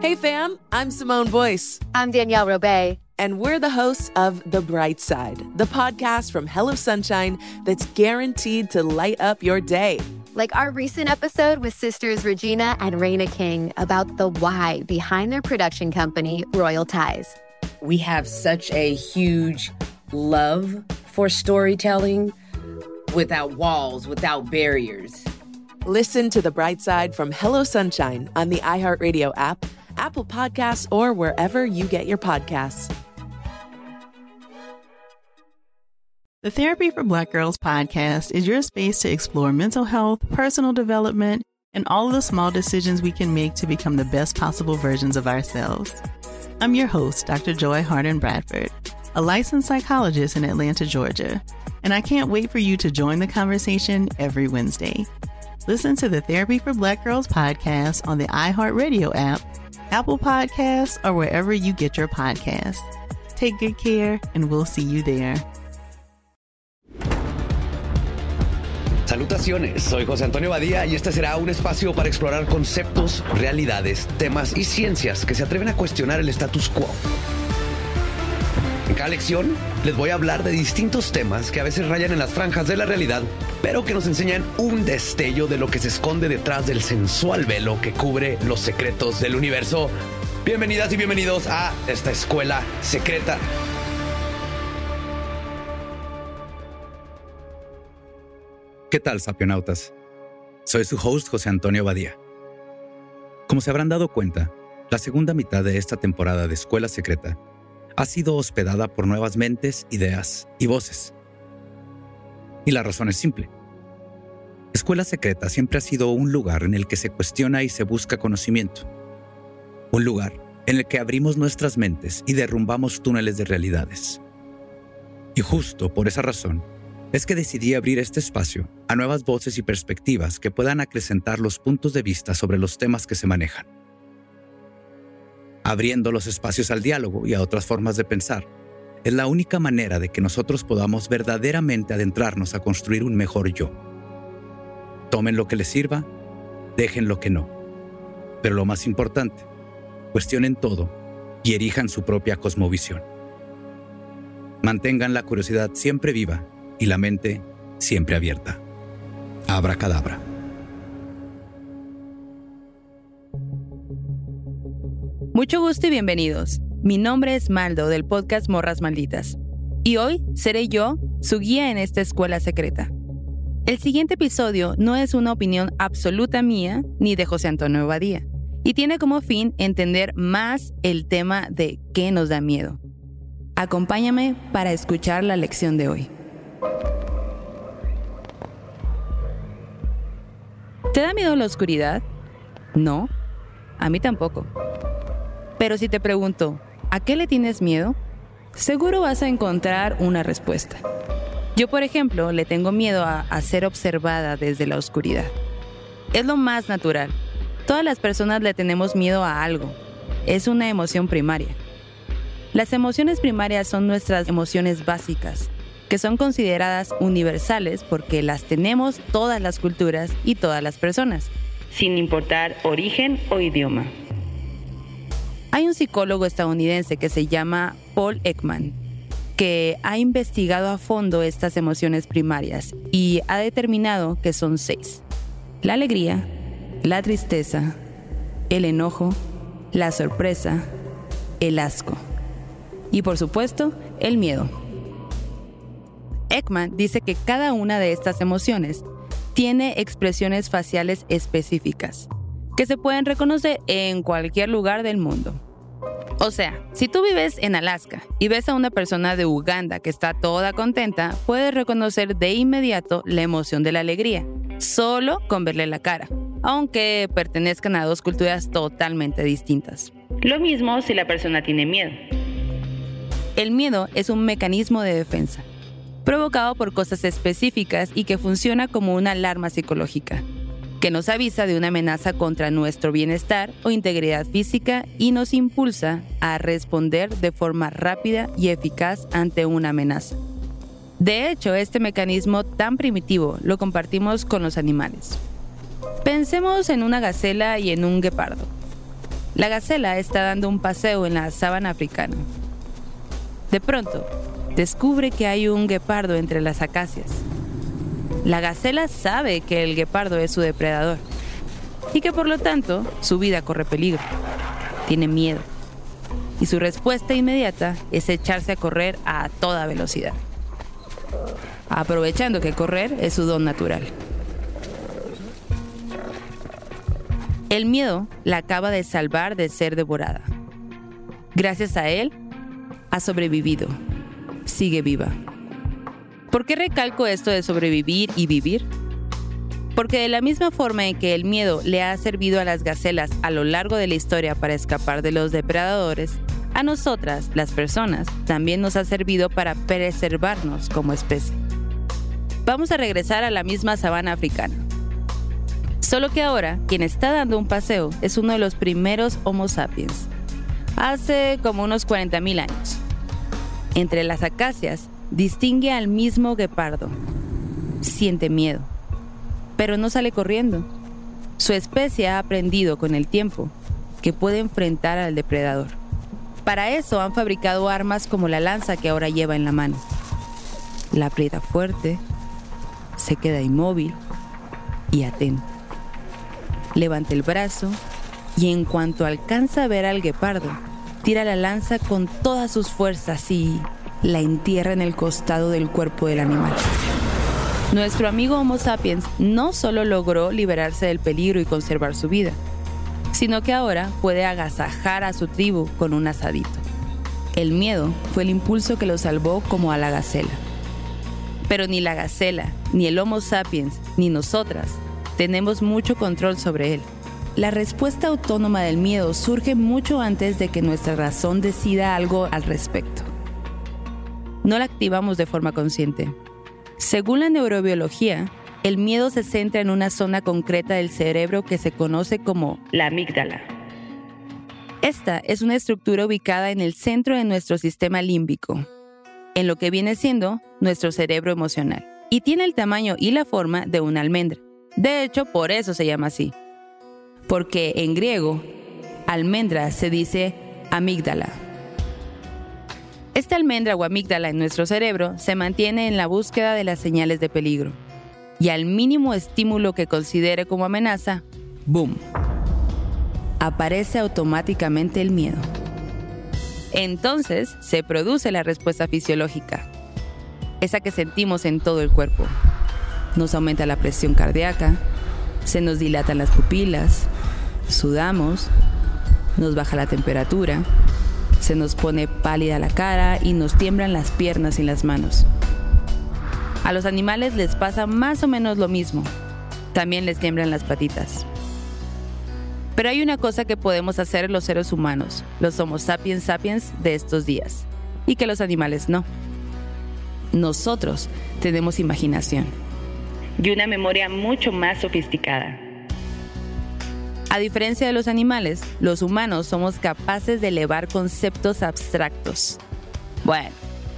Hey fam, I'm Simone Boyce. I'm Danielle Robay. And we're the hosts of The Bright Side, the podcast from Hello Sunshine that's guaranteed to light up your day. Like our recent episode with sisters Regina and Raina King about the why behind their production company, Royal Ties. We have such a huge love for storytelling without walls, without barriers. Listen to The Bright Side from Hello Sunshine on the iHeartRadio app, Apple Podcasts, or wherever you get your podcasts. The Therapy for Black Girls podcast is your space to explore mental health, personal development, and all the small decisions we can make to become the best possible versions of ourselves. I'm your host, Dr. Joy Harden Bradford, a licensed psychologist in Atlanta, Georgia, and I can't wait for you to join the conversation every Wednesday. Listen to the Therapy for Black Girls podcast on the iHeartRadio app, Apple Podcasts, or wherever you get your podcasts. Take good care, and we'll see you there. Salutaciones, soy José Antonio Badía y este será un espacio para explorar conceptos, realidades, temas y ciencias que se atreven a cuestionar el status quo. En cada lección les voy a hablar de distintos temas que a veces rayan en las franjas de la realidad, pero que nos enseñan un destello de lo que se esconde detrás del sensual velo que cubre los secretos del universo. Bienvenidas y bienvenidos a esta escuela secreta. ¿Qué tal, sapionautas? Soy su host José Antonio Badía. Como se habrán dado cuenta, la segunda mitad de esta temporada de Escuela Secreta ha sido hospedada por nuevas mentes, ideas y voces. Y la razón es simple. Escuela Secreta siempre ha sido un lugar en el que se cuestiona y se busca conocimiento. Un lugar en el que abrimos nuestras mentes y derrumbamos túneles de realidades. Y justo por esa razón, es que decidí abrir este espacio a nuevas voces y perspectivas que puedan acrecentar los puntos de vista sobre los temas que se manejan. Abriendo los espacios al diálogo y a otras formas de pensar, es la única manera de que nosotros podamos verdaderamente adentrarnos a construir un mejor yo. Tomen lo que les sirva, dejen lo que no. Pero lo más importante, cuestionen todo y erijan su propia cosmovisión. Mantengan la curiosidad siempre viva y la mente siempre abierta. Abra cadabra. Mucho gusto y bienvenidos. Mi nombre es Maldo del podcast Morras Malditas. Y hoy seré yo su guía en esta escuela secreta. El siguiente episodio no es una opinión absoluta mía ni de José Antonio Badía, y tiene como fin entender más el tema de qué nos da miedo. Acompáñame para escuchar la lección de hoy. ¿Te da miedo la oscuridad? No, a mí tampoco. Pero si te pregunto, ¿a qué le tienes miedo? Seguro vas a encontrar una respuesta. Yo, por ejemplo, le tengo miedo a, a, ser observada desde la oscuridad. Es lo más natural. Todas las personas le tenemos miedo a algo. Es una emoción primaria. Las emociones primarias son nuestras emociones básicas, que son consideradas universales porque las tenemos todas las culturas y todas las personas, sin importar origen o idioma. Hay un psicólogo estadounidense que se llama Paul Ekman, que ha investigado a fondo estas emociones primarias y ha determinado que son seis. La alegría, la tristeza, el enojo, la sorpresa, el asco y por supuesto el miedo. Ekman dice que cada una de estas emociones tiene expresiones faciales específicas que se pueden reconocer en cualquier lugar del mundo. O sea, si tú vives en Alaska y ves a una persona de Uganda que está toda contenta, puedes reconocer de inmediato la emoción de la alegría, solo con verle la cara. aunque pertenezcan a dos culturas totalmente distintas. Lo mismo si la persona tiene miedo. El miedo es un mecanismo de defensa, provocado por cosas específicas y que funciona como una alarma psicológica, que nos avisa de una amenaza contra nuestro bienestar o integridad física y nos impulsa a responder de forma rápida y eficaz ante una amenaza. De hecho, este mecanismo tan primitivo lo compartimos con los animales. Pensemos en una gacela y en un guepardo. La gacela está dando un paseo en la sabana africana. De pronto, descubre que hay un guepardo entre las acacias. La gacela sabe que el guepardo es su depredador y que por lo tanto su vida corre peligro. Tiene miedo. Y su respuesta inmediata es echarse a correr a toda velocidad, aprovechando que correr es su don natural. El miedo la acaba de salvar de ser devorada. Gracias a él, ha sobrevivido. Sigue viva. ¿Por qué recalco esto de sobrevivir y vivir? Porque de la misma forma en que el miedo le ha servido a las gacelas a lo largo de la historia para escapar de los depredadores, a nosotras, las personas, también nos ha servido para preservarnos como especie. Vamos a regresar a la misma sabana africana. Solo que ahora quien está dando un paseo es uno de los primeros Homo sapiens, hace como unos 40.000 años. Entre las acacias distingue al mismo guepardo. Siente miedo, pero no sale corriendo. Su especie ha aprendido con el tiempo que puede enfrentar al depredador. Para eso han fabricado armas como la lanza que ahora lleva en la mano. La aprieta fuerte, se queda inmóvil y atento levanta el brazo y en cuanto alcanza a ver al guepardo, tira la lanza con todas sus fuerzas y la entierra en el costado del cuerpo del animal. Nuestro amigo Homo sapiens no solo logró liberarse del peligro y conservar su vida, sino que ahora puede agasajar a su tribu con un asadito. El miedo fue el impulso que lo salvó como a la gacela. Pero ni la gacela, ni el Homo sapiens, ni nosotras tenemos mucho control sobre él. La respuesta autónoma del miedo surge mucho antes de que nuestra razón decida algo al respecto. No la activamos de forma consciente. Según la neurobiología, el miedo se centra en una zona concreta del cerebro que se conoce como la amígdala. Esta es una estructura ubicada en el centro de nuestro sistema límbico, en lo que viene siendo nuestro cerebro emocional, y tiene el tamaño y la forma de una almendra. De hecho, por eso se llama así. Porque en griego, almendra se dice amígdala. Esta almendra o amígdala en nuestro cerebro se mantiene en la búsqueda de las señales de peligro. Y al mínimo estímulo que considere como amenaza, ¡boom! Aparece automáticamente el miedo. Entonces se produce la respuesta fisiológica, esa que sentimos en todo el cuerpo nos aumenta la presión cardíaca, se nos dilatan las pupilas, sudamos, nos baja la temperatura, se nos pone pálida la cara y nos tiemblan las piernas y las manos. A los animales les pasa más o menos lo mismo. También les tiemblan las patitas. Pero hay una cosa que podemos hacer los seres humanos, los Homo sapiens sapiens de estos días, y que los animales no. Nosotros tenemos imaginación y una memoria mucho más sofisticada. A diferencia de los animales, los humanos somos capaces de elevar conceptos abstractos. Bueno,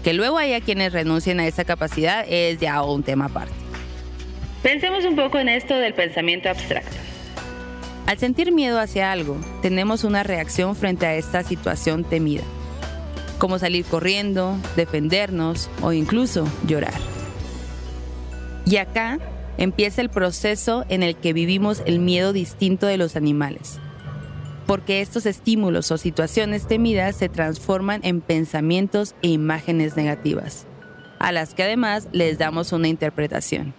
que luego haya quienes renuncien a esa capacidad es ya un tema aparte. Pensemos un poco en esto del pensamiento abstracto. Al sentir miedo hacia algo, tenemos una reacción frente a esta situación temida, como salir corriendo, defendernos o incluso llorar. Y acá empieza el proceso en el que vivimos el miedo distinto de los animales. Porque estos estímulos o situaciones temidas se transforman en pensamientos e imágenes negativas, a las que además les damos una interpretación.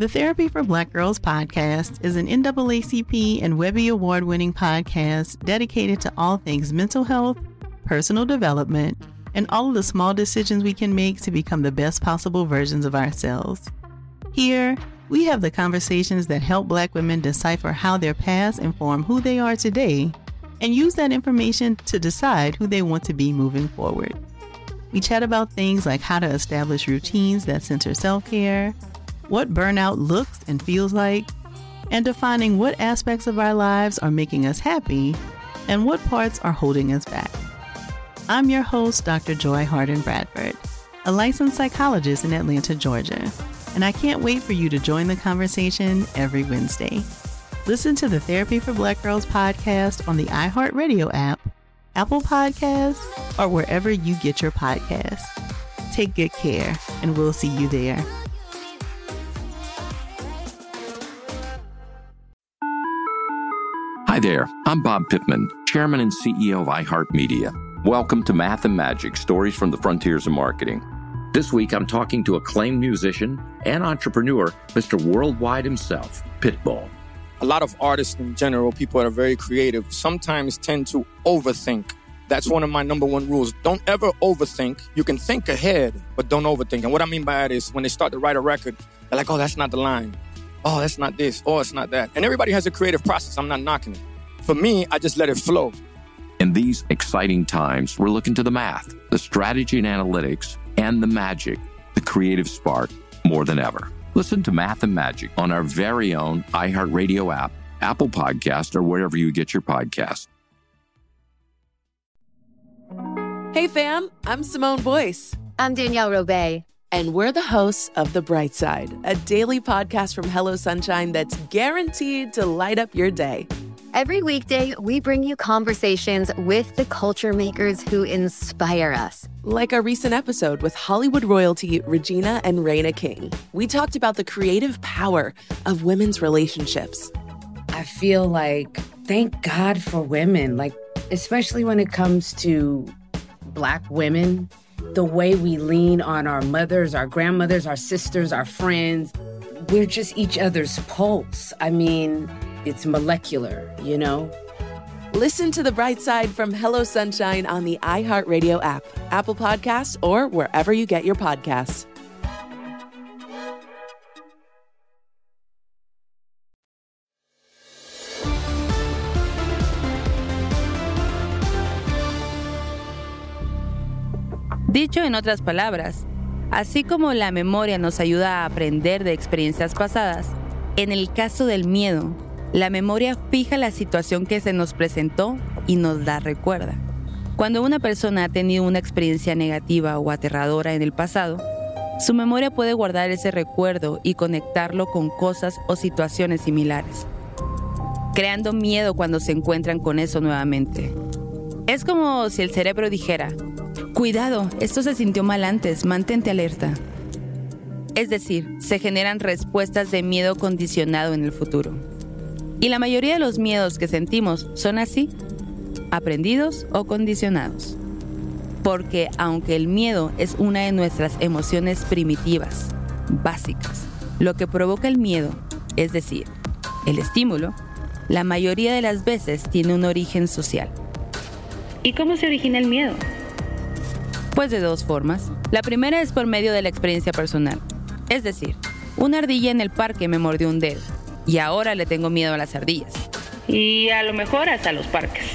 The Therapy for Black Girls podcast is an NAACP and Webby Award winning podcast dedicated to all things mental health, personal development, and all of the small decisions we can make to become the best possible versions of ourselves. Here, we have the conversations that help Black women decipher how their past inform who they are today and use that information to decide who they want to be moving forward. We chat about things like how to establish routines that center self care, what burnout looks and feels like, and defining what aspects of our lives are making us happy and what parts are holding us back. I'm your host, Dr. Joy Harden Bradford, a licensed psychologist in Atlanta, Georgia, and I can't wait for you to join the conversation every Wednesday. Listen to the Therapy for Black Girls podcast on the iHeartRadio app, Apple Podcasts, or wherever you get your podcasts. Take good care, and we'll see you there. Hi there, I'm Bob Pittman, Chairman and CEO of iHeartMedia. Welcome to Math and Magic Stories from the Frontiers of Marketing. This week, I'm talking to acclaimed musician and entrepreneur, Mr. Worldwide himself, Pitbull. A lot of artists in general, people that are very creative, sometimes tend to overthink. That's one of my number one rules. Don't ever overthink. You can think ahead, but don't overthink. And what I mean by that is when they start to write a record, they're like, oh, that's not the line. Oh, that's not this. Oh, it's not that. And everybody has a creative process. I'm not knocking it. For me, I just let it flow. In these exciting times, we're looking to the math, the strategy and analytics, and the magic, the creative spark, more than ever. Listen to Math and Magic on our very own iHeartRadio app, Apple Podcast, or wherever you get your podcast. Hey fam, I'm Simone Boyce. I'm Danielle Robay. And we're the hosts of The Bright Side, a daily podcast from Hello Sunshine that's guaranteed to light up your day. Every weekday, we bring you conversations with the culture makers who inspire us. Like our recent episode with Hollywood royalty Regina and Raina King. We talked about the creative power of women's relationships. I feel like, thank God for women, like, especially when it comes to Black women, the way we lean on our mothers, our grandmothers, our sisters, our friends. We're just each other's pulse. I mean, it's molecular, you know? Listen to the bright side from Hello Sunshine on the iHeartRadio app, Apple Podcasts, or wherever you get your podcasts. Dicho en otras palabras, así como la memoria nos ayuda a aprender de experiencias pasadas, en el caso del miedo, la memoria fija la situación que se nos presentó y nos la recuerda. Cuando una persona ha tenido una experiencia negativa o aterradora en el pasado, su memoria puede guardar ese recuerdo y conectarlo con cosas o situaciones similares, creando miedo cuando se encuentran con eso nuevamente. Es como si el cerebro dijera, cuidado, esto se sintió mal antes, mantente alerta. Es decir, se generan respuestas de miedo condicionado en el futuro. Y la mayoría de los miedos que sentimos son así, aprendidos o condicionados. Porque aunque el miedo es una de nuestras emociones primitivas, básicas, lo que provoca el miedo, es decir, el estímulo, la mayoría de las veces tiene un origen social. ¿Y cómo se origina el miedo? Pues de dos formas. La primera es por medio de la experiencia personal. Es decir, una ardilla en el parque me mordió un dedo y ahora le tengo miedo a las ardillas. Y a lo mejor hasta los parques.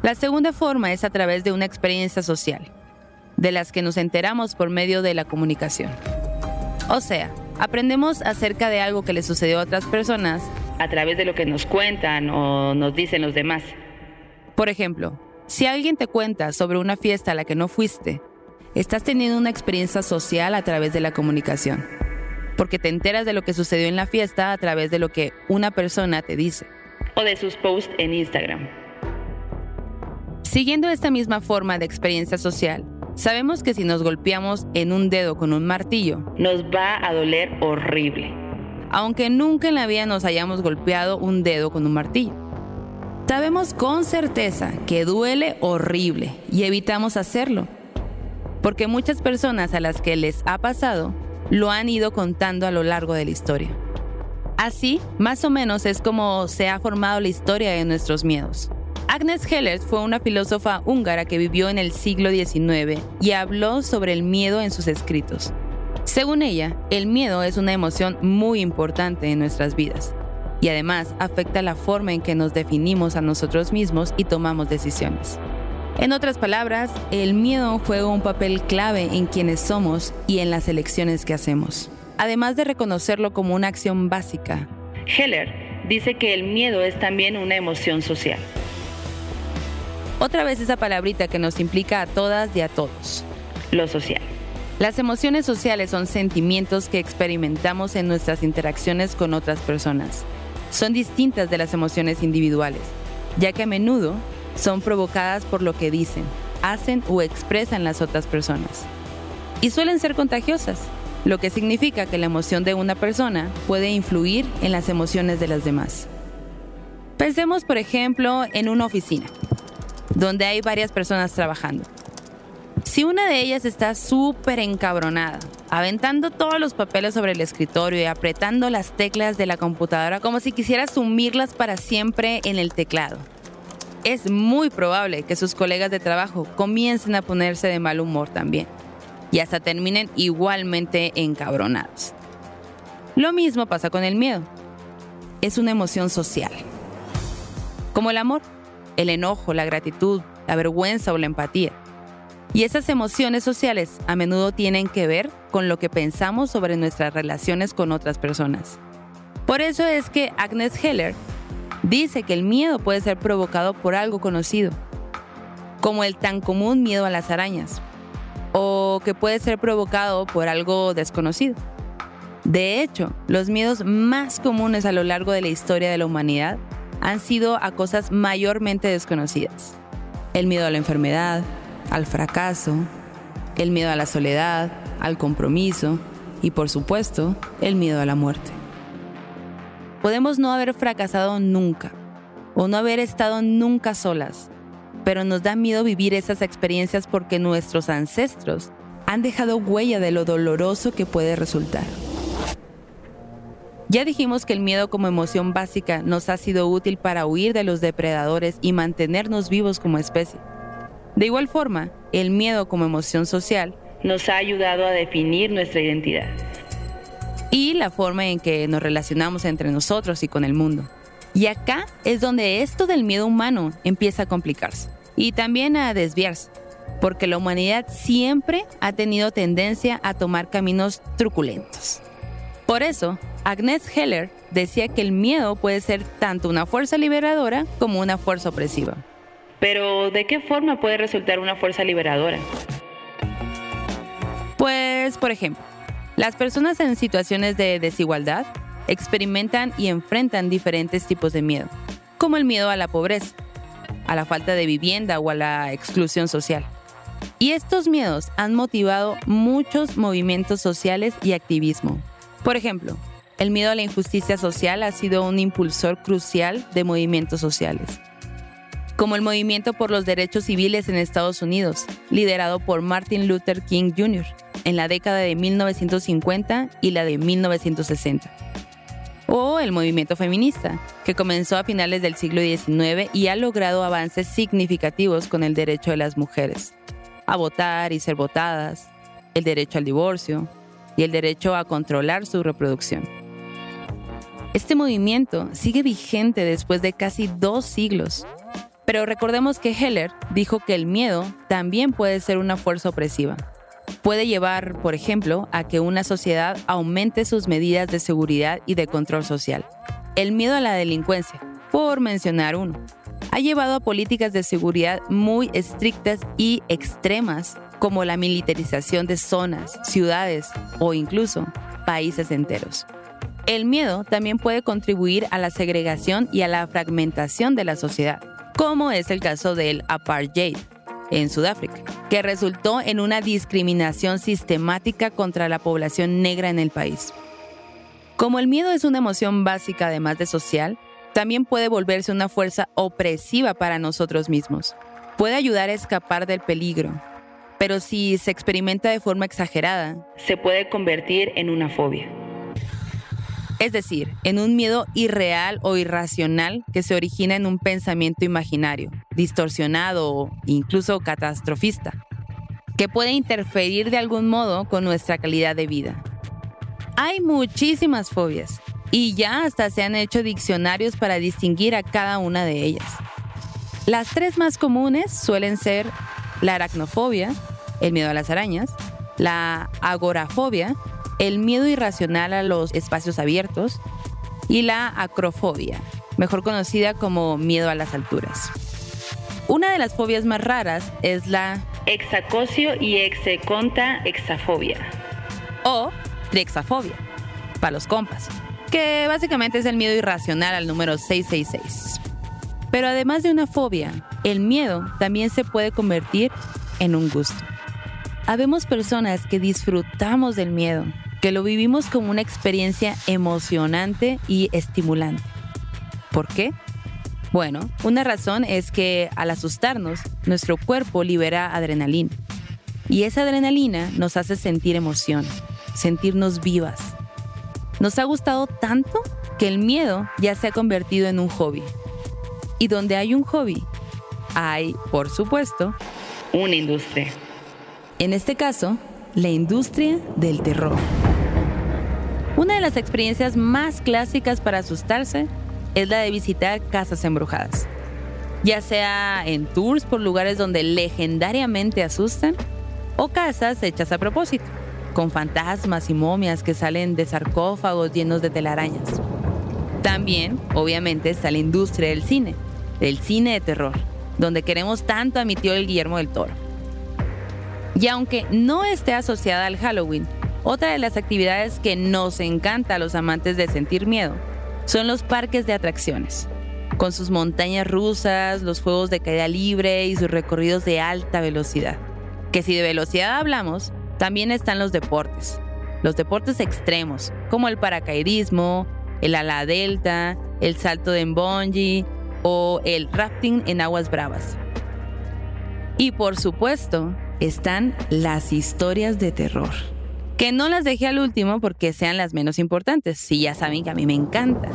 La segunda forma es a través de una experiencia social, de las que nos enteramos por medio de la comunicación. O sea, aprendemos acerca de algo que le sucedió a otras personas a través de lo que nos cuentan o nos dicen los demás. Por ejemplo, si alguien te cuenta sobre una fiesta a la que no fuiste, estás teniendo una experiencia social a través de la comunicación, porque te enteras de lo que sucedió en la fiesta a través de lo que una persona te dice, o de sus posts en Instagram. Siguiendo esta misma forma de experiencia social, sabemos que si nos golpeamos en un dedo con un martillo, nos va a doler horrible, aunque nunca en la vida nos hayamos golpeado un dedo con un martillo. Sabemos con certeza que duele horrible y evitamos hacerlo, porque muchas personas a las que les ha pasado lo han ido contando a lo largo de la historia. Así, más o menos es como se ha formado la historia de nuestros miedos, Agnes Heller fue una filósofa húngara que vivió en el siglo XIX y habló sobre el miedo en sus escritos. Según ella, el miedo es una emoción muy importante en nuestras vidas y además afecta la forma en que nos definimos a nosotros mismos y tomamos decisiones. En otras palabras, el miedo juega un papel clave en quienes somos y en las elecciones que hacemos. Además de reconocerlo como una acción básica, Heller dice que el miedo es también una emoción social. Otra vez esa palabrita que nos implica a todas y a todos, lo social. Las emociones sociales son sentimientos que experimentamos en nuestras interacciones con otras personas. Son distintas de las emociones individuales, ya que a menudo son provocadas por lo que dicen, hacen o expresan las otras personas. Y suelen ser contagiosas, lo que significa que la emoción de una persona puede influir en las emociones de las demás. Pensemos, por ejemplo, en una oficina donde hay varias personas trabajando. Si una de ellas está súper encabronada, aventando todos los papeles sobre el escritorio y apretando las teclas de la computadora como si quisiera sumirlas para siempre en el teclado, es muy probable que sus colegas de trabajo comiencen a ponerse de mal humor también y hasta terminen igualmente encabronados. Lo mismo pasa con el miedo. Es una emoción social. Como el amor el enojo, la gratitud, la vergüenza o la empatía. Y esas emociones sociales a menudo tienen que ver con lo que pensamos sobre nuestras relaciones con otras personas. Por eso es que Agnes Heller dice que el miedo puede ser provocado por algo conocido, como el tan común miedo a las arañas, o que puede ser provocado por algo desconocido. De hecho, los miedos más comunes a lo largo de la historia de la humanidad han sido a cosas mayormente desconocidas. El miedo a la enfermedad, al fracaso, el miedo a la soledad, al compromiso y por supuesto el miedo a la muerte. Podemos no haber fracasado nunca o no haber estado nunca solas, pero nos da miedo vivir esas experiencias porque nuestros ancestros han dejado huella de lo doloroso que puede resultar. Ya dijimos que el miedo como emoción básica nos ha sido útil para huir de los depredadores y mantenernos vivos como especie. De igual forma, el miedo como emoción social nos ha ayudado a definir nuestra identidad y la forma en que nos relacionamos entre nosotros y con el mundo. Y acá es donde esto del miedo humano empieza a complicarse y también a desviarse, porque la humanidad siempre ha tenido tendencia a tomar caminos truculentos. Por eso, Agnes Heller decía que el miedo puede ser tanto una fuerza liberadora como una fuerza opresiva. Pero, ¿de qué forma puede resultar una fuerza liberadora? Pues, por ejemplo, las personas en situaciones de desigualdad experimentan y enfrentan diferentes tipos de miedo, como el miedo a la pobreza, a la falta de vivienda o a la exclusión social. Y estos miedos han motivado muchos movimientos sociales y activismo, por ejemplo, el miedo a la injusticia social ha sido un impulsor crucial de movimientos sociales, como el movimiento por los derechos civiles en Estados Unidos, liderado por Martin Luther King Jr. en la década de 1950 y la de 1960. O el movimiento feminista, que comenzó a finales del siglo XIX y ha logrado avances significativos con el derecho de las mujeres a votar y ser votadas, el derecho al divorcio, y el derecho a controlar su reproducción. Este movimiento sigue vigente después de casi dos siglos, pero recordemos que Heller dijo que el miedo también puede ser una fuerza opresiva. Puede llevar, por ejemplo, a que una sociedad aumente sus medidas de seguridad y de control social. El miedo a la delincuencia, por mencionar uno, ha llevado a políticas de seguridad muy estrictas y extremas como la militarización de zonas, ciudades o incluso países enteros. El miedo también puede contribuir a la segregación y a la fragmentación de la sociedad, como es el caso del apartheid en Sudáfrica, que resultó en una discriminación sistemática contra la población negra en el país. Como el miedo es una emoción básica además de social, también puede volverse una fuerza opresiva para nosotros mismos. Puede ayudar a escapar del peligro, pero si se experimenta de forma exagerada, se puede convertir en una fobia. Es decir, en un miedo irreal o irracional que se origina en un pensamiento imaginario, distorsionado o incluso catastrofista, que puede interferir de algún modo con nuestra calidad de vida. Hay muchísimas fobias y ya hasta se han hecho diccionarios para distinguir a cada una de ellas. Las tres más comunes suelen ser la aracnofobia, el miedo a las arañas, la agorafobia, el miedo irracional a los espacios abiertos, y la acrofobia, mejor conocida como miedo a las alturas. Una de las fobias más raras es la hexacocio y execonta exafobia o trixafobia, para los compas, que básicamente es el miedo irracional al número 666. Pero además de una fobia, el miedo también se puede convertir en un gusto. Habemos personas que disfrutamos del miedo, que lo vivimos como una experiencia emocionante y estimulante. ¿Por qué? Bueno, una razón es que al asustarnos, nuestro cuerpo libera adrenalina. Y esa adrenalina nos hace sentir emoción, sentirnos vivas. Nos ha gustado tanto que el miedo ya se ha convertido en un hobby. Y donde hay un hobby, hay, por supuesto, una industria. En este caso, la industria del terror. Una de las experiencias más clásicas para asustarse es la de visitar casas embrujadas. Ya sea en tours por lugares donde legendariamente asustan o casas hechas a propósito, con fantasmas y momias que salen de sarcófagos llenos de telarañas. También, obviamente, está la industria del cine, del cine de terror, donde queremos tanto a mi tío el Guillermo del Toro. Y aunque no esté asociada al Halloween, otra de las actividades que nos encanta a los amantes de sentir miedo son los parques de atracciones, con sus montañas rusas, los juegos de caída libre y sus recorridos de alta velocidad. Que si de velocidad hablamos, también están los deportes, los deportes extremos, como el paracaidismo, el ala delta, el salto de bungee o el rafting en aguas bravas. Y por supuesto, están las historias de terror. Que no las dejé al último porque sean las menos importantes. Si ya saben que a mí me encanta.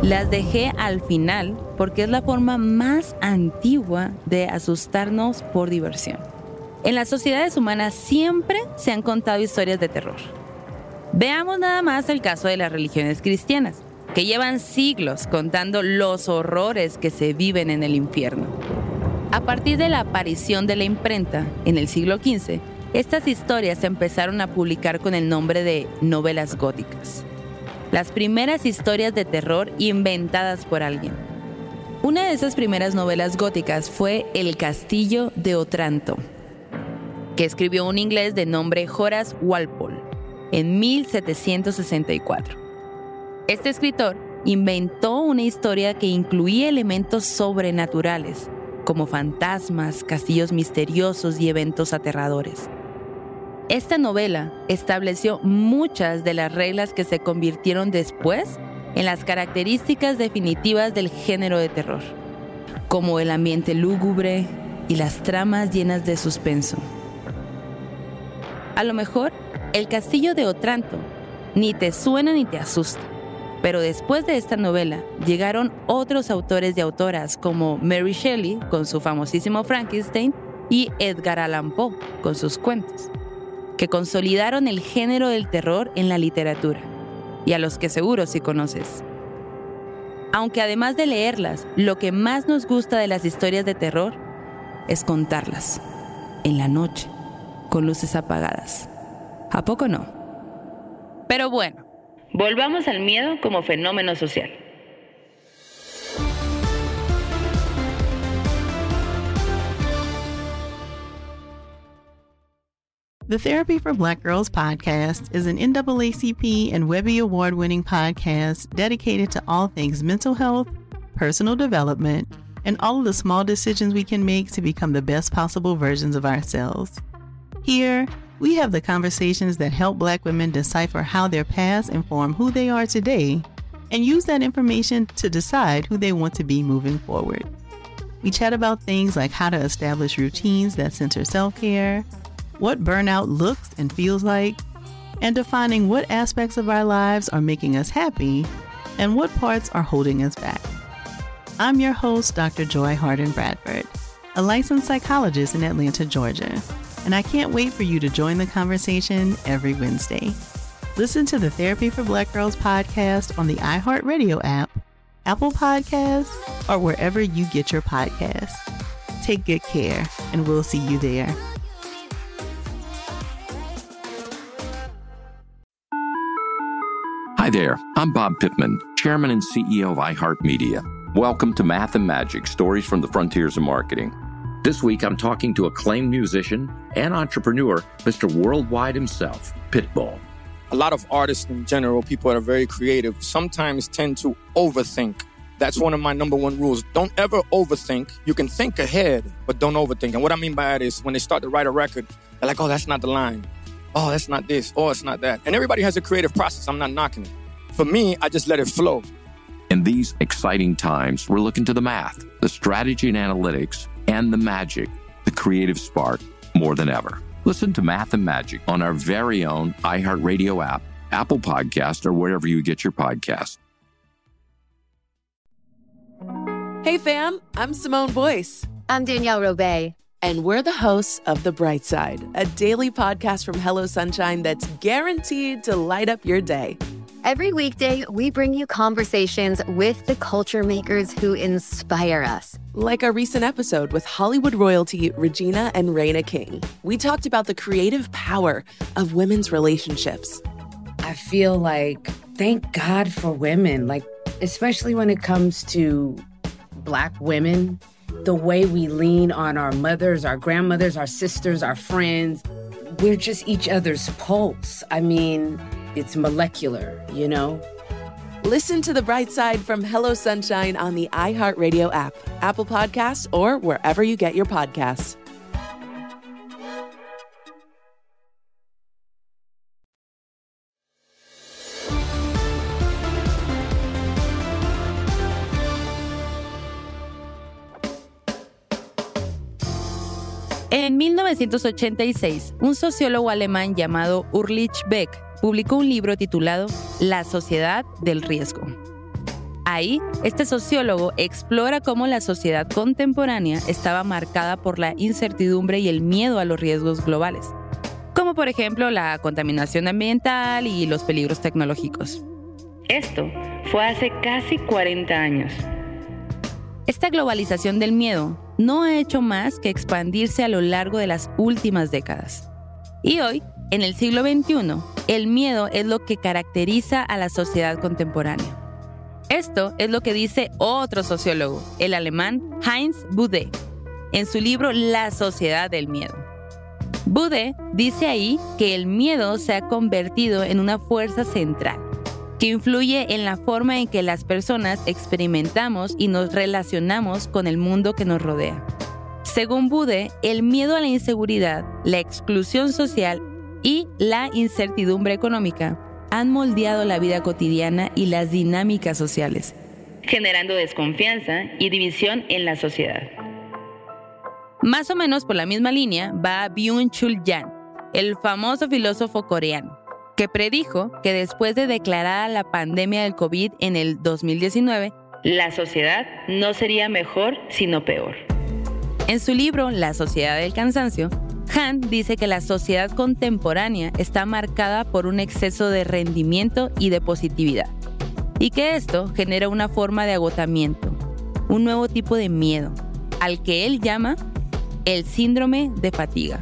Las dejé al final porque es la forma más antigua de asustarnos por diversión. En las sociedades humanas siempre se han contado historias de terror. Veamos nada más el caso de las religiones cristianas, que llevan siglos contando los horrores que se viven en el infierno. A partir de la aparición de la imprenta en el siglo XV, estas historias se empezaron a publicar con el nombre de novelas góticas. Las primeras historias de terror inventadas por alguien. Una de esas primeras novelas góticas fue El Castillo de Otranto, que escribió un inglés de nombre Horace Walpole en 1764. Este escritor inventó una historia que incluía elementos sobrenaturales como fantasmas, castillos misteriosos y eventos aterradores. Esta novela estableció muchas de las reglas que se convirtieron después en las características definitivas del género de terror, como el ambiente lúgubre y las tramas llenas de suspenso. A lo mejor, el castillo de Otranto ni te suena ni te asusta pero después de esta novela llegaron otros autores y autoras como Mary Shelley con su famosísimo Frankenstein y Edgar Allan Poe con sus cuentos, que consolidaron el género del terror en la literatura, y a los que seguro sí conoces. Aunque además de leerlas, lo que más nos gusta de las historias de terror es contarlas, en la noche, con luces apagadas. ¿A poco no? Pero bueno, Volvamos al miedo como fenómeno social. The Therapy for Black Girls podcast is an NAACP and Webby Award winning podcast dedicated to all things mental health, personal development, and all of the small decisions we can make to become the best possible versions of ourselves. Here, we have the conversations that help Black women decipher how their past inform who they are today and use that information to decide who they want to be moving forward. We chat about things like how to establish routines that center self care, what burnout looks and feels like, and defining what aspects of our lives are making us happy and what parts are holding us back. I'm your host, Dr. Joy Harden Bradford, a licensed psychologist in Atlanta, Georgia, and I can't wait for you to join the conversation every Wednesday. Listen to the Therapy for Black Girls podcast on the iHeartRadio app, Apple Podcasts, or wherever you get your podcasts. Take good care, and we'll see you there. Hi there, I'm Bob Pittman, Chairman and CEO of iHeartMedia. Welcome to Math and Magic Stories from the Frontiers of Marketing. This week I'm talking to acclaimed musician and entrepreneur, Mr. Worldwide himself, Pitbull. A lot of artists in general, people that are very creative, sometimes tend to overthink. That's one of my number one rules. Don't ever overthink. You can think ahead, but don't overthink. And what I mean by that is when they start to write a record, they're like, oh, that's not the line. Oh, that's not this. Oh, it's not that. And everybody has a creative process. I'm not knocking it. For me, I just let it flow. In these exciting times, we're looking to the math, the strategy and analytics, and the magic, the creative spark, more than ever. Listen to Math and Magic on our very own iHeartRadio app, Apple Podcast, or wherever you get your podcast. Hey fam, I'm Simone Boyce. I'm Danielle Robay. And we're the hosts of The Bright Side, a daily podcast from Hello Sunshine that's guaranteed to light up your day. Every weekday, we bring you conversations with the culture makers who inspire us. Like a recent episode with Hollywood royalty Regina and Raina King. We talked about the creative power of women's relationships. I feel like, thank God for women, like, especially when it comes to Black women the way we lean on our mothers, our grandmothers, our sisters, our friends. We're just each other's pulse. I mean, it's molecular, you know? Listen to the bright side from Hello Sunshine on the iHeartRadio app, Apple Podcasts, or wherever you get your podcasts. En 1986, un sociólogo alemán llamado Ulrich Beck publicó un libro titulado La sociedad del riesgo. Ahí, este sociólogo explora cómo la sociedad contemporánea estaba marcada por la incertidumbre y el miedo a los riesgos globales, como por ejemplo la contaminación ambiental y los peligros tecnológicos. Esto fue hace casi 40 años. Esta globalización del miedo no ha hecho más que expandirse a lo largo de las últimas décadas. Y hoy, en el siglo XXI, el miedo es lo que caracteriza a la sociedad contemporánea. Esto es lo que dice otro sociólogo, el alemán Heinz Bude, en su libro La sociedad del miedo. Bude dice ahí que el miedo se ha convertido en una fuerza central que influye en la forma en que las personas experimentamos y nos relacionamos con el mundo que nos rodea. Según Bude, el miedo a la inseguridad, la exclusión social y la incertidumbre económica han moldeado la vida cotidiana y las dinámicas sociales, generando desconfianza y división en la sociedad. Más o menos por la misma línea va Byung-Chul Jan, el famoso filósofo coreano que predijo que después de declarada la pandemia del COVID en el 2019, la sociedad no sería mejor, sino peor. En su libro La sociedad del cansancio, Han dice que la sociedad contemporánea está marcada por un exceso de rendimiento y de positividad, y que esto genera una forma de agotamiento, un nuevo tipo de miedo, al que él llama el síndrome de fatiga.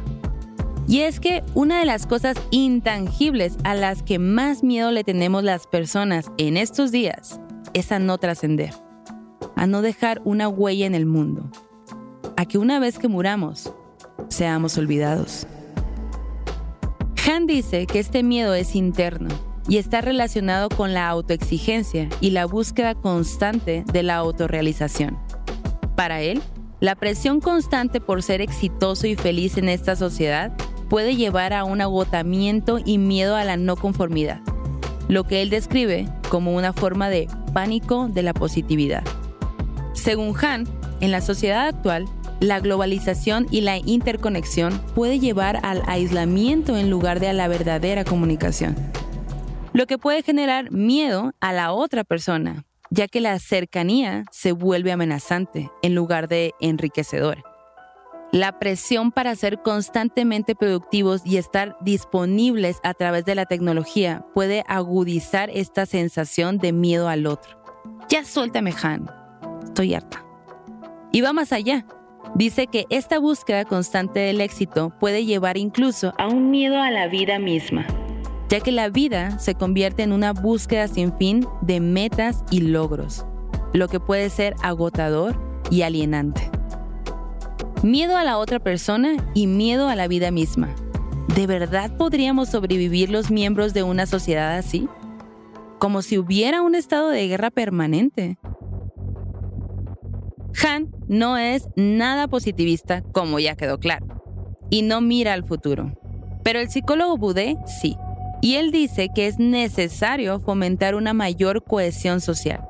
Y es que una de las cosas intangibles a las que más miedo le tenemos las personas en estos días es a no trascender, a no dejar una huella en el mundo, a que una vez que muramos, seamos olvidados. Han dice que este miedo es interno y está relacionado con la autoexigencia y la búsqueda constante de la autorrealización. Para él, la presión constante por ser exitoso y feliz en esta sociedad puede llevar a un agotamiento y miedo a la no conformidad, lo que él describe como una forma de pánico de la positividad. Según Han, en la sociedad actual, La globalización y la interconexión puede llevar al aislamiento en lugar de a la verdadera comunicación, lo que puede generar miedo a la otra persona, ya que la cercanía se vuelve amenazante en lugar de enriquecedora. La presión para ser constantemente productivos y estar disponibles a través de la tecnología puede agudizar esta sensación de miedo al otro. Ya suéltame, Han. Estoy harta. Y va más allá. Dice que esta búsqueda constante del éxito puede llevar incluso a un miedo a la vida misma, ya que la vida se convierte en una búsqueda sin fin de metas y logros, lo que puede ser agotador y alienante. Miedo a la otra persona y miedo a la vida misma. ¿De verdad podríamos sobrevivir los miembros de una sociedad así? Como si hubiera un estado de guerra permanente. Han no es nada positivista, como ya quedó claro, y no mira al futuro. Pero el psicólogo Boudet sí, y él dice que es necesario fomentar una mayor cohesión social,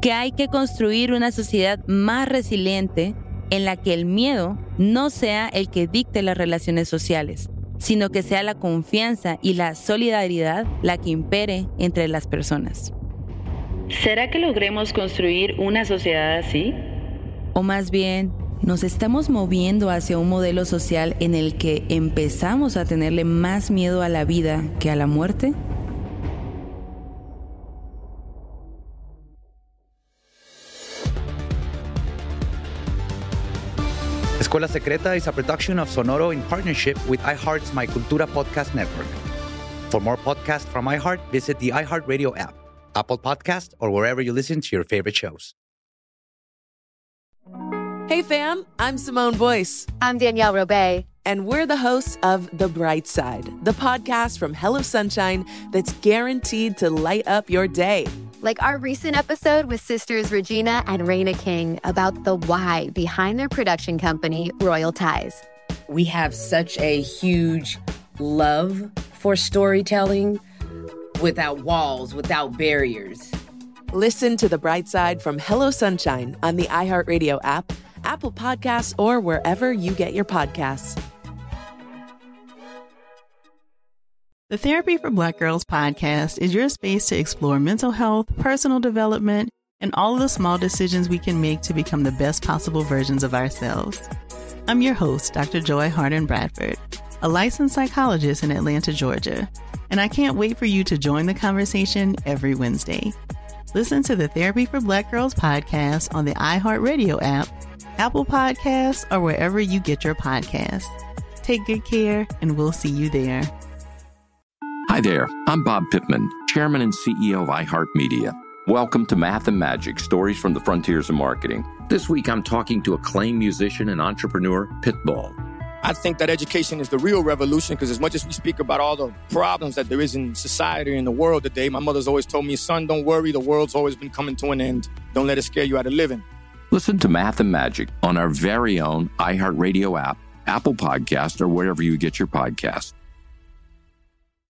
que hay que construir una sociedad más resiliente en la que el miedo no sea el que dicte las relaciones sociales, sino que sea la confianza y la solidaridad la que impere entre las personas. ¿Será que logremos construir una sociedad así? O más bien, ¿nos estamos moviendo hacia un modelo social en el que empezamos a tenerle más miedo a la vida que a la muerte? Escuela Secreta is a production of Sonoro in partnership with iHeart's My Cultura podcast network. For more podcasts from iHeart, visit the iHeartRadio app, Apple Podcast, or wherever you listen to your favorite shows. Hey fam, I'm Simone Boyce. I'm Danielle Robay. And we're the hosts of The Bright Side, the podcast from Hell of Sunshine that's guaranteed to light up your day. Like our recent episode with sisters Regina and Raina King about the why behind their production company, Royal Ties. We have such a huge love for storytelling without walls, without barriers. Listen to The Bright Side from Hello Sunshine on the iHeartRadio app, Apple Podcasts, or wherever you get your podcasts. The Therapy for Black Girls podcast is your space to explore mental health, personal development, and all of the small decisions we can make to become the best possible versions of ourselves. I'm your host, Dr. Joy Harden Bradford, a licensed psychologist in Atlanta, Georgia, and I can't wait for you to join the conversation every Wednesday. Listen to the Therapy for Black Girls podcast on the iHeartRadio app, Apple Podcasts, or wherever you get your podcasts. Take good care, and we'll see you there. Hi there, I'm Bob Pittman, Chairman and CEO of iHeartMedia. Welcome to Math and Magic Stories from the Frontiers of Marketing. This week I'm talking to acclaimed musician and entrepreneur Pitbull. I think that education is the real revolution because as much as we speak about all the problems that there is in society and the world today, my mother's always told me, son, don't worry, the world's always been coming to an end. Don't let it scare you out of living. Listen to Math and Magic on our very own iHeartRadio app, Apple Podcast, or wherever you get your podcasts.